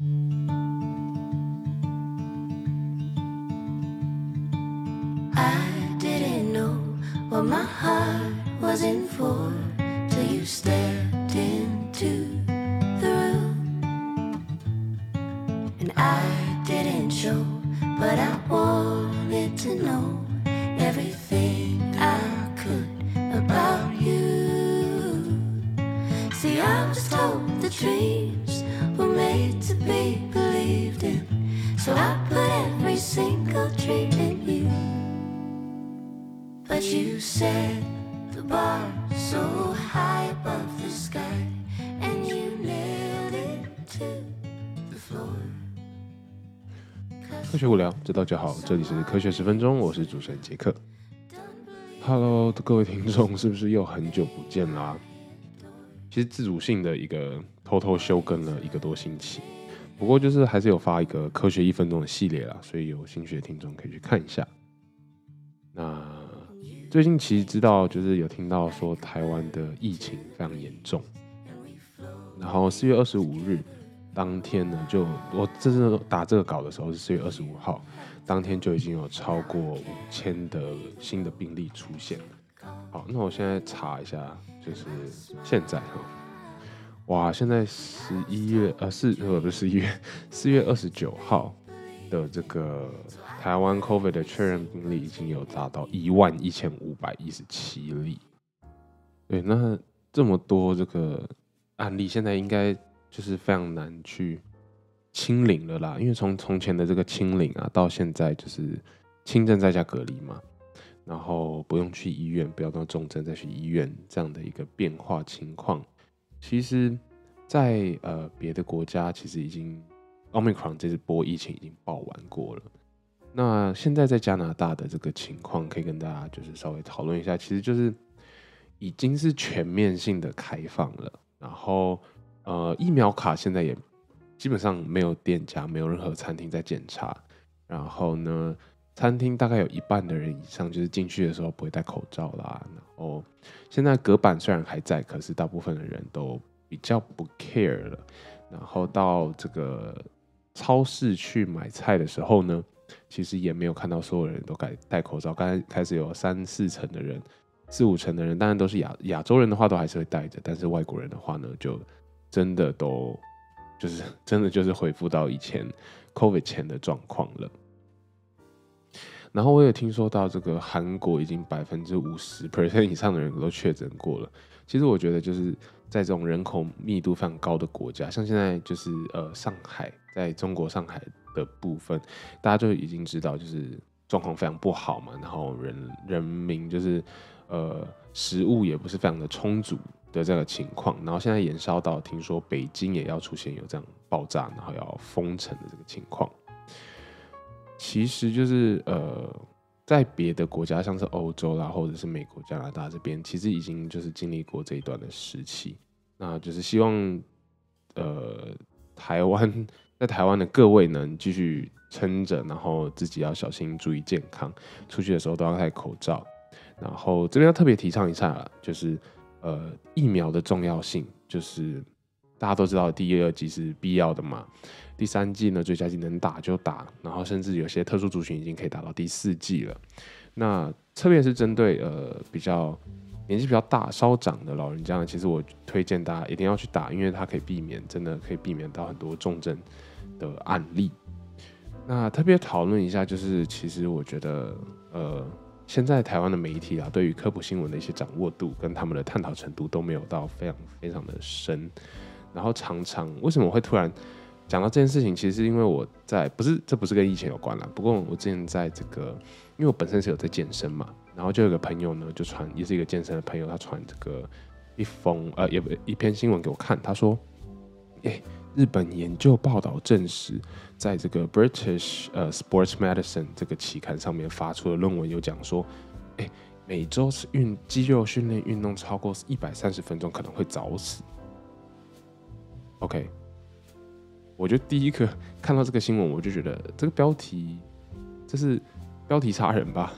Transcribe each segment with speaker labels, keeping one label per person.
Speaker 1: I didn't know what my heart was in for till you stepped But you set the bar so high above the sky, and you nailed it to the floor.
Speaker 2: 科学无聊，知道就好。这里是科学十分钟，我是主持人杰克。Hello，各位听众，是不是又很久不见啦？其实自主性的一个偷偷休更了一个多星期，不过就是还是有发一个科学一分钟的系列啦，所以有兴趣的听众可以去看一下。那最近其实知道，就是有听到说台湾的疫情非常严重，然后四月二十五日当天呢，就我这次打这个稿的时候是四月二十五号，当天就已经有超过五千的新的病例出现。好，那我现在查一下，就是现在哈，哇，现在十一月呃四呃不是十一月四月二十九号的这个台湾 COVID 的确认病例已经有达到一万一千五百一十七例。对，那这么多这个案例，现在应该就是非常难去清零了啦，因为从从前的这个清零啊，到现在就是轻症在家隔离嘛，然后不用去医院，不要到重症再去医院这样的一个变化情况，其实在呃别的国家其实已经 Omicron 这次波疫情已经爆完过了。那现在在加拿大的这个情况，可以跟大家就是稍微讨论一下，其实就是已经是全面性的开放了，然后呃疫苗卡现在也基本上没有店家，没有任何餐厅在检查，然后呢，餐厅大概有一半的人以上就是进去的时候不会戴口罩啦，然后现在隔板虽然还在，可是大部分的人都比较不 care 了，然后到这个超市去买菜的时候呢，其实也没有看到所有人都戴戴口罩，刚才开始有三四成的人。四五成的人，当然都是亚亚洲人的话，都还是会戴着，但是外国人的话呢，就真的都就是 真的就是恢复到以前 COVID 前的状况了。然后我也听说到，这个韩国已经百分之五十 percent 以上的人都确诊过了。其实我觉得就是在这种人口密度非常高的国家，像现在就是呃上海，在中国上海的部分，大家就已经知道就是状况非常不好嘛，然后人人民就是。呃，食物也不是非常的充足的这个情况，然后现在延烧到听说北京也要出现有这样爆炸，然后要封城的这个情况。其实就是呃，在别的国家，像是欧洲啦，或者是美国、加拿大这边，其实已经就是经历过这一段的时期。那就是希望呃，台湾在台湾的各位能继续撑着，然后自己要小心注意健康，出去的时候都要戴口罩。然后这边要特别提倡一下，就是呃疫苗的重要性，就是大家都知道第二剂是必要的嘛，第三季呢最佳季能打就打，然后甚至有些特殊族群已经可以打到第四季了。那特别是针对呃比较年纪比较大、稍长的老人家呢，其实我推荐大家一定要去打，因为它可以避免，真的可以避免到很多重症的案例。那特别讨论一下，就是其实我觉得呃。现在台湾的媒体啊，对于科普新闻的一些掌握度跟他们的探讨程度都没有到非常非常的深，然后常常为什么会突然讲到这件事情？其实是因为我在不是这不是跟疫情有关了，不过我之前在这个，因为我本身是有在健身嘛，然后就有个朋友呢就传，也是一个健身的朋友，他传这个一封呃也不一篇新闻给我看，他说，哎。日本研究报道证实，在这个 British 呃 Sports Medicine 这个期刊上面发出的论文有讲说，哎，每周是运肌肉训练运动超过一百三十分钟可能会早死。OK，我就第一个 看到这个新闻，我就觉得这个标题这是标题杀人吧？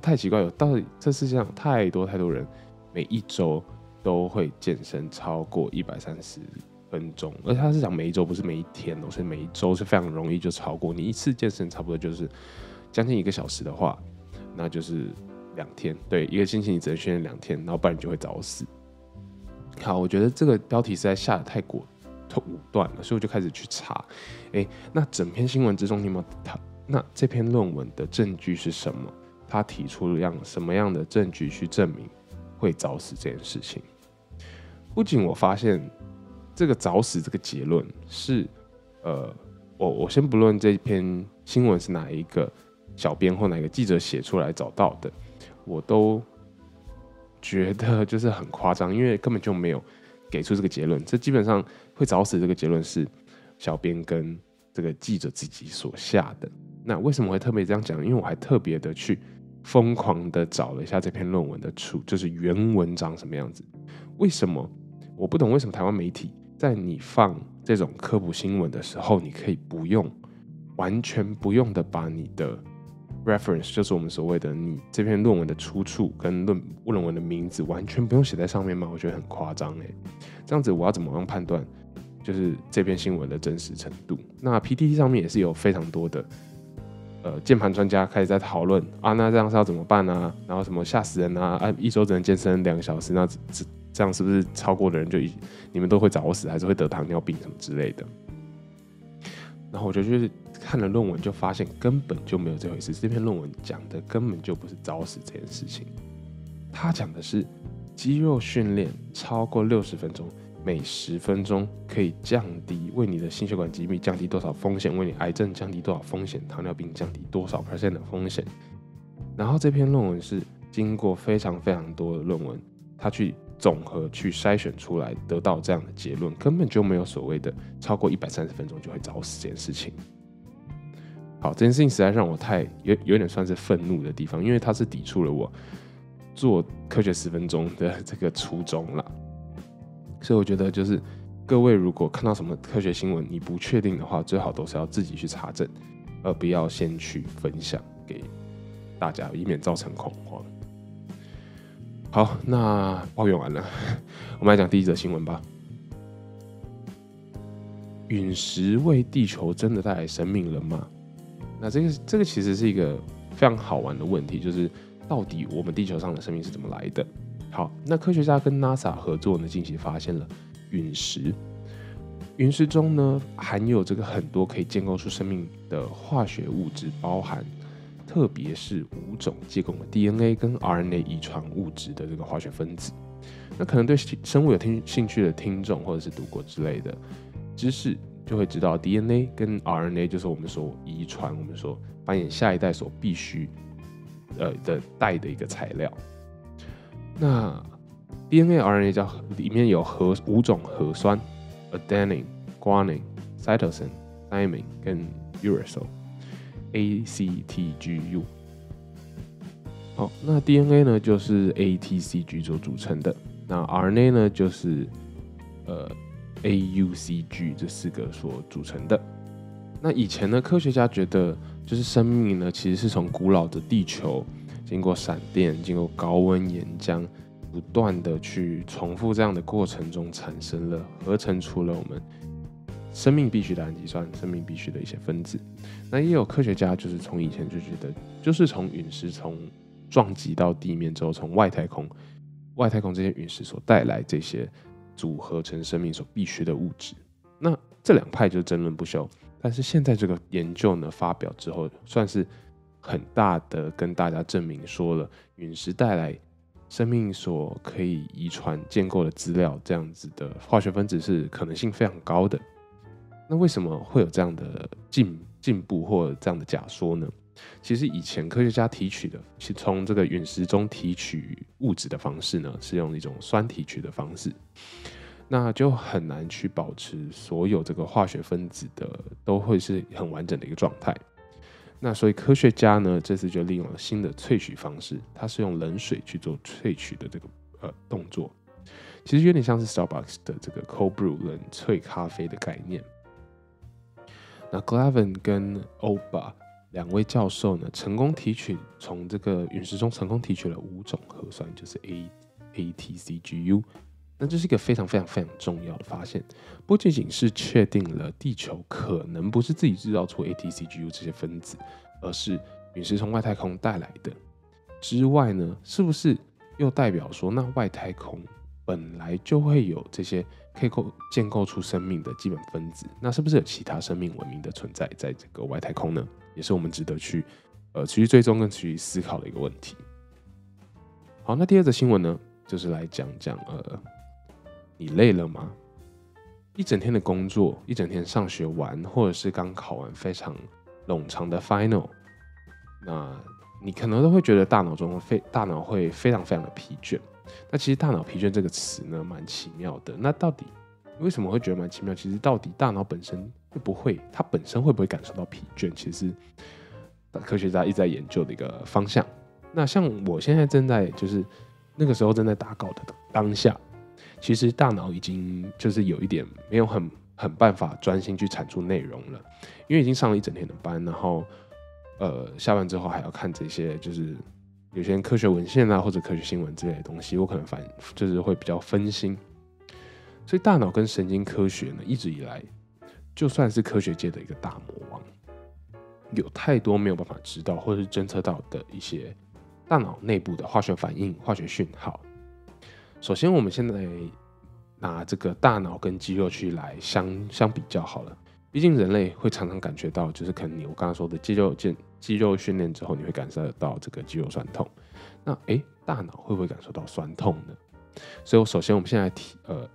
Speaker 2: 太奇怪了，到底这世界上太多太多人每一周都会健身超过一百三十。分钟，而且他是讲每一周，不是每一天哦，所以每一周是非常容易就超过。你一次健身差不多就是将近一个小时的话，那就是两天，对，一个星期你只能训练两天，然后不然你就会早死。好，我觉得这个标题实在下的太过武断了，所以我就开始去查，诶，那整篇新闻之中，你有没有他那这篇论文的证据是什么？他提出了样什么样的证据去证明会早死这件事情？不仅我发现这个早死这个结论是，呃，我我先不论这篇新闻是哪一个小编或哪一个记者写出来找到的，我都觉得就是很夸张，因为根本就没有给出这个结论。这基本上会早死这个结论是小编跟这个记者自己所下的。那为什么会特别这样讲？因为我还特别的去。疯狂的找了一下这篇论文的出，就是原文长什么样子？为什么我不懂？为什么台湾媒体在你放这种科普新闻的时候，你可以不用完全不用的把你的 reference，就是我们所谓的你这篇论文的出处跟论论文的名字，完全不用写在上面吗？我觉得很夸张诶。这样子我要怎么样判断就是这篇新闻的真实程度？那 PTT 上面也是有非常多的。呃，键盘专家开始在讨论啊，那这样是要怎么办呢？然后什么吓死人啊？啊，一周只能健身两个小时，那这这样是不是超过的人就一你们都会早死，还是会得糖尿病什么之类的？然后我就去看了论文，就发现根本就没有这回事。这篇论文讲的根本就不是早死这件事情，他讲的是肌肉训练超过六十分钟。每十分钟可以降低为你的心血管疾病降低多少风险？为你癌症降低多少风险？糖尿病降低多少 percent 的风险？然后这篇论文是经过非常非常多的论文，他去总和去筛选出来，得到这样的结论，根本就没有所谓的超过一百三十分钟就会早死这件事情。好，这件事情实在让我太有有点算是愤怒的地方，因为它是抵触了我做科学十分钟的这个初衷了。所以我觉得，就是各位如果看到什么科学新闻，你不确定的话，最好都是要自己去查证，而不要先去分享给大家，以免造成恐慌。好，那抱怨完了，我们来讲第一则新闻吧。陨石为地球真的带来生命了吗？那这个这个其实是一个非常好玩的问题，就是到底我们地球上的生命是怎么来的？好，那科学家跟 NASA 合作呢，近期发现了陨石。陨石中呢，含有这个很多可以建构出生命的化学物质，包含特别是五种结构的 DNA 跟 RNA 遗传物质的这个化学分子。那可能对生物有听兴趣的听众，或者是读过之类的知识，就会知道 DNA 跟 RNA 就是我们所遗传，我们所繁衍下一代所必须呃的带的一个材料。那 DNA、RNA 叫里面有核五种核酸：adenine、guanine、cytosine、thymine 跟 uracil，A、C、T、G、U。好，那 DNA 呢就是 A、T、C、G 所组成的。那 RNA 呢就是呃 A、U、C、G 这四个所组成的。那以前呢，科学家觉得就是生命呢其实是从古老的地球。经过闪电，经过高温岩浆，不断的去重复这样的过程中，产生了合成出了我们生命必须的氨基酸，生命必须的一些分子。那也有科学家就是从以前就觉得，就是从陨石从撞击到地面之后，从外太空外太空这些陨石所带来这些组合成生命所必须的物质。那这两派就争论不休。但是现在这个研究呢发表之后，算是。很大的跟大家证明说了，陨石带来生命所可以遗传建构的资料，这样子的化学分子是可能性非常高的。那为什么会有这样的进进步或这样的假说呢？其实以前科学家提取的，是从这个陨石中提取物质的方式呢，是用一种酸提取的方式，那就很难去保持所有这个化学分子的都会是很完整的一个状态。那所以科学家呢，这次就利用了新的萃取方式，它是用冷水去做萃取的这个呃动作，其实有点像是 Starbucks 的这个 Cold Brew 冷萃咖啡的概念。那 Glavin 跟 Oba 两位教授呢，成功提取从这个陨石中成功提取了五种核酸，就是 A、A、T、C、G、U，那这是一个非常非常非常重要的发现，不仅仅是确定了地球可能不是自己制造出 ATCGU 这些分子，而是陨石从外太空带来的之外呢，是不是又代表说，那外太空本来就会有这些可以构建构出生命的基本分子？那是不是有其他生命文明的存在在这个外太空呢？也是我们值得去呃持续追踪跟持续思考的一个问题。好，那第二则新闻呢，就是来讲讲呃。你累了吗？一整天的工作，一整天上学完，或者是刚考完非常冗长的 final，那你可能都会觉得大脑中非大脑会非常非常的疲倦。那其实大脑疲倦这个词呢，蛮奇妙的。那到底为什么会觉得蛮奇妙？其实到底大脑本身会不会，它本身会不会感受到疲倦？其实科学家一直在研究的一个方向。那像我现在正在就是那个时候正在打稿的当下。其实大脑已经就是有一点没有很很办法专心去产出内容了，因为已经上了一整天的班，然后呃下班之后还要看这些就是有些科学文献啊或者科学新闻之类的东西，我可能反就是会比较分心。所以大脑跟神经科学呢，一直以来就算是科学界的一个大魔王，有太多没有办法知道或者是侦测到的一些大脑内部的化学反应、化学讯号。首先，我们现在拿这个大脑跟肌肉去来相相比较好了。毕竟人类会常常感觉到，就是可能你我刚刚说的肌肉健肌肉训练之后，你会感受到这个肌肉酸痛。那诶，大脑会不会感受到酸痛呢？所以，我首先我们现在提呃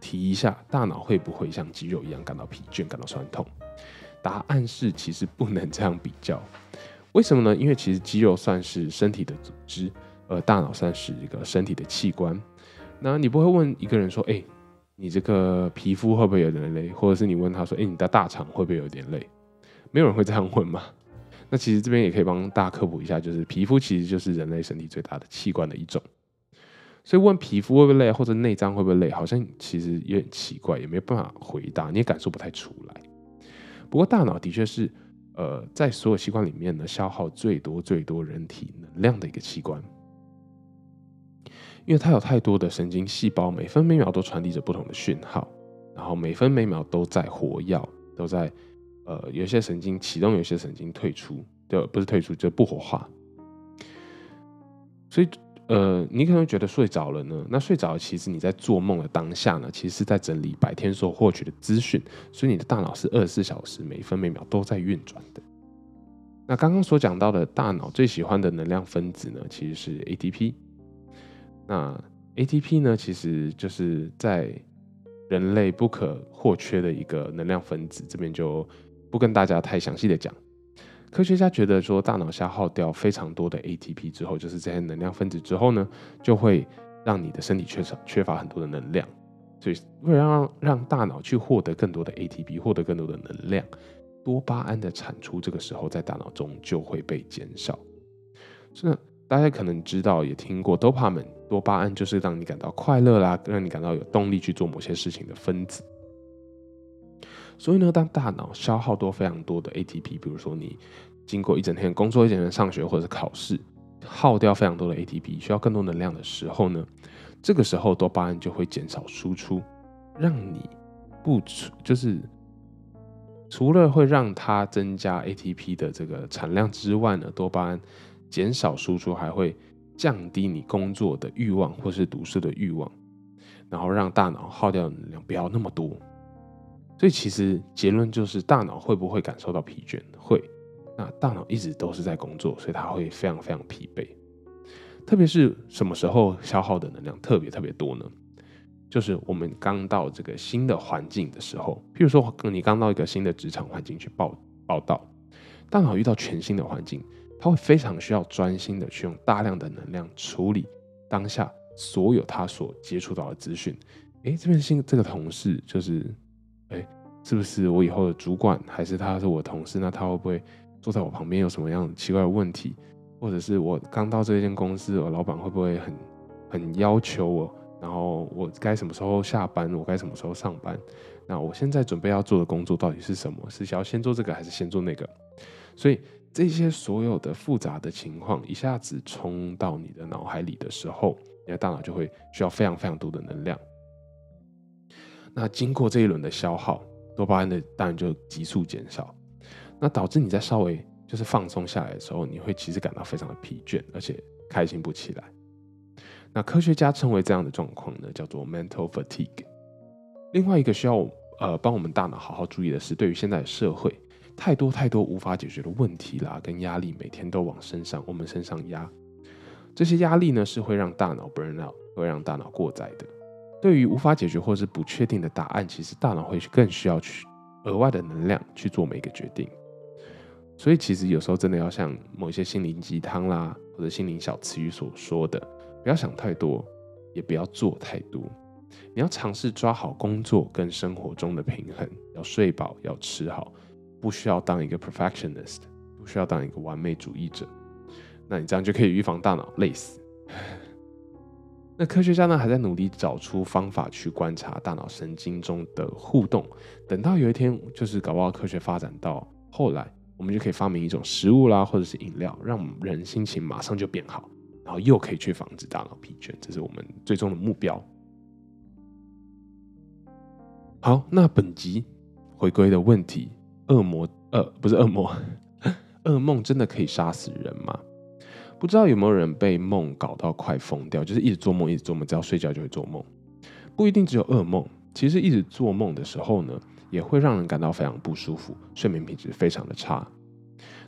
Speaker 2: 提一下，大脑会不会像肌肉一样感到疲倦、感到酸痛？答案是，其实不能这样比较。为什么呢？因为其实肌肉算是身体的组织。而，大脑算是一个身体的器官，那你不会问一个人说，哎，你这个皮肤会不会有点累？或者是你问他说，哎，你的大肠会不会有点累？没有人会这样问嘛？那其实这边也可以帮大家科普一下，就是皮肤其实就是人类身体最大的器官的一种，所以问皮肤会不会累，或者内脏会不会累，好像其实有点奇怪，也没有办法回答，你也感受不太出来。不过大脑的确是，呃，在所有器官里面呢，消耗最多最多人体能量的一个器官。因为它有太多的神经细胞，每分每秒都传递着不同的讯号，然后每分每秒都在活跃，都在呃，有些神经启动，有些神经退出，就不是退出，就不活化。所以呃，你可能觉得睡着了呢？那睡着其实你在做梦的当下呢，其实是在整理白天所获取的资讯，所以你的大脑是二十四小时每分每秒都在运转的。那刚刚所讲到的大脑最喜欢的能量分子呢，其实是 ATP。那 ATP 呢，其实就是在人类不可或缺的一个能量分子，这边就不跟大家太详细的讲。科学家觉得说，大脑消耗掉非常多的 ATP 之后，就是这些能量分子之后呢，就会让你的身体缺少缺乏很多的能量。所以为了让让大脑去获得更多的 ATP，获得更多的能量，多巴胺的产出这个时候在大脑中就会被减少。是。大家可能知道，也听过多巴胺，多巴胺就是让你感到快乐啦，让你感到有动力去做某些事情的分子。所以呢，当大脑消耗多非常多的 ATP，比如说你经过一整天工作、一整天上学或者是考试，耗掉非常多的 ATP，需要更多能量的时候呢，这个时候多巴胺就会减少输出，让你不就是除了会让它增加 ATP 的这个产量之外呢，多巴胺。减少输出还会降低你工作的欲望或是读书的欲望，然后让大脑耗掉能量不要那么多。所以其实结论就是，大脑会不会感受到疲倦？会。那大脑一直都是在工作，所以它会非常非常疲惫。特别是什么时候消耗的能量特别特别多呢？就是我们刚到这个新的环境的时候，譬如说你刚到一个新的职场环境去报报道，大脑遇到全新的环境。他会非常需要专心的去用大量的能量处理当下所有他所接触到的资讯。诶，这边新这个同事就是，诶，是不是我以后的主管，还是他是我同事？那他会不会坐在我旁边有什么样奇怪的问题？或者是我刚到这间公司，我老板会不会很很要求我？然后我该什么时候下班？我该什么时候上班？那我现在准备要做的工作到底是什么？是想要先做这个，还是先做那个？所以。这些所有的复杂的情况一下子冲到你的脑海里的时候，你的大脑就会需要非常非常多的能量。那经过这一轮的消耗，多巴胺的当然就急速减少，那导致你在稍微就是放松下来的时候，你会其实感到非常的疲倦，而且开心不起来。那科学家称为这样的状况呢，叫做 mental fatigue。另外一个需要呃帮我们大脑好好注意的是，对于现在的社会，太多太多无法解决的问题啦，跟压力每天都往身上我们身上压，这些压力呢是会让大脑 burn out，会让大脑过载的。对于无法解决或是不确定的答案，其实大脑会更需要去额外的能量去做每一个决定。所以其实有时候真的要像某一些心灵鸡汤啦，或者心灵小词语所说的，不要想太多，也不要做太多。你要尝试抓好工作跟生活中的平衡，要睡饱，要吃好，不需要当一个 perfectionist，不需要当一个完美主义者。那你这样就可以预防大脑累死。那科学家呢，还在努力找出方法去观察大脑神经中的互动。等到有一天，就是搞不好科学发展到后来，我们就可以发明一种食物啦，或者是饮料，让人心情马上就变好，然后又可以去防止大脑疲倦，这是我们最终的目标。好，那本集回归的问题：恶魔，呃，不是恶魔，噩梦真的可以杀死人吗？不知道有没有人被梦搞到快疯掉，就是一直做梦，一直做梦，只要睡觉就会做梦。不一定只有噩梦，其实一直做梦的时候呢，也会让人感到非常不舒服，睡眠品质非常的差。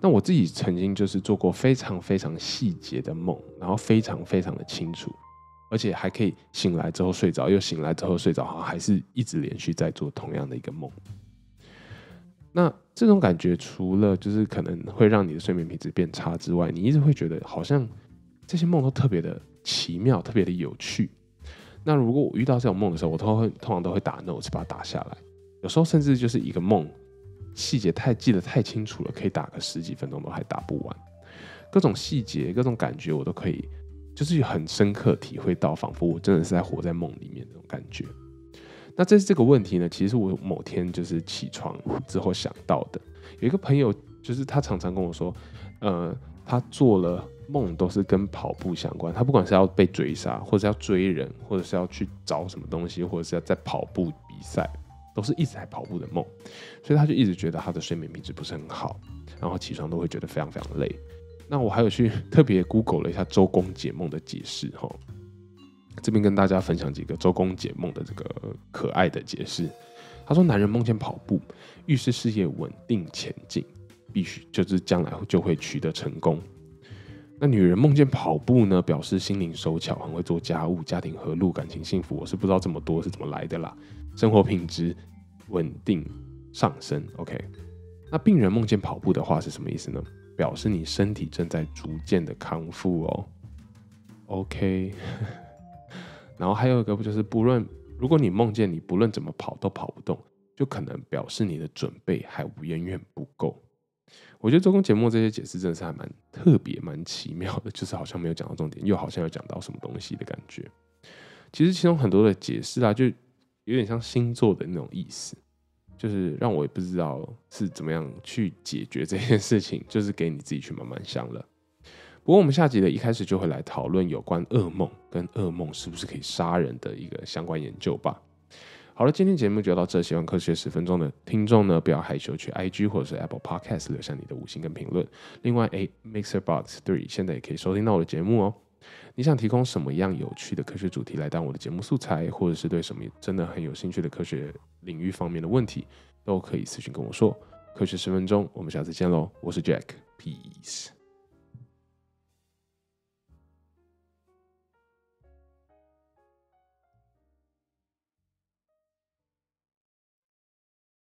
Speaker 2: 那我自己曾经就是做过非常非常细节的梦，然后非常非常的清楚，而且还可以醒来之后睡着，又醒来之后睡着，好像还是一直连续在做同样的一个梦。那这种感觉，除了就是可能会让你的睡眠品质变差之外，你一直会觉得好像这些梦都特别的奇妙，特别的有趣。那如果我遇到这种梦的时候，我都会通常都会打 notes 把它打下来。有时候甚至就是一个梦细节太记得太清楚了，可以打个十几分钟都还打不完。各种细节、各种感觉，我都可以就是很深刻体会到，仿佛我真的是在活在梦里面那种感觉。那这是这个问题呢？其实我某天就是起床之后想到的。有一个朋友，就是他常常跟我说，呃，他做了梦都是跟跑步相关。他不管是要被追杀，或者是要追人，或者是要去找什么东西，或者是要在跑步比赛，都是一直在跑步的梦。所以他就一直觉得他的睡眠品质不是很好，然后起床都会觉得非常非常累。那我还有去 特别 Google 了一下周公解梦的解释，哈。这边跟大家分享几个周公解梦的这个可爱的解释。他说：“男人梦见跑步，预示事业稳定前进，必须就是将来就会取得成功。那女人梦见跑步呢，表示心灵手巧，很会做家务，家庭和睦，感情幸福。我是不知道这么多是怎么来的啦。生活品质稳定上升。OK，那病人梦见跑步的话是什么意思呢？表示你身体正在逐渐的康复哦。OK。”然后还有一个不就是不论如果你梦见你不论怎么跑都跑不动，就可能表示你的准备还远远不够。我觉得周公解梦这些解释真的是还蛮特别、蛮奇妙的，就是好像没有讲到重点，又好像有讲到什么东西的感觉。其实其中很多的解释啊，就有点像星座的那种意思，就是让我也不知道是怎么样去解决这件事情，就是给你自己去慢慢想了。不过，我们下集的一开始就会来讨论有关噩梦跟噩梦是不是可以杀人的一个相关研究吧。好了，今天节目就到这，喜欢科学十分钟的听众呢，不要害羞，去 IG 或者是 Apple Podcast 留下你的五星跟评论。另外，哎，Mixer Box Three 现在也可以收听到我的节目哦。你想提供什么样有趣的科学主题来当我的节目素材，或者是对什么真的很有兴趣的科学领域方面的问题，都可以私信跟我说。科学十分钟，我们下次见喽！我是 Jack，Peace。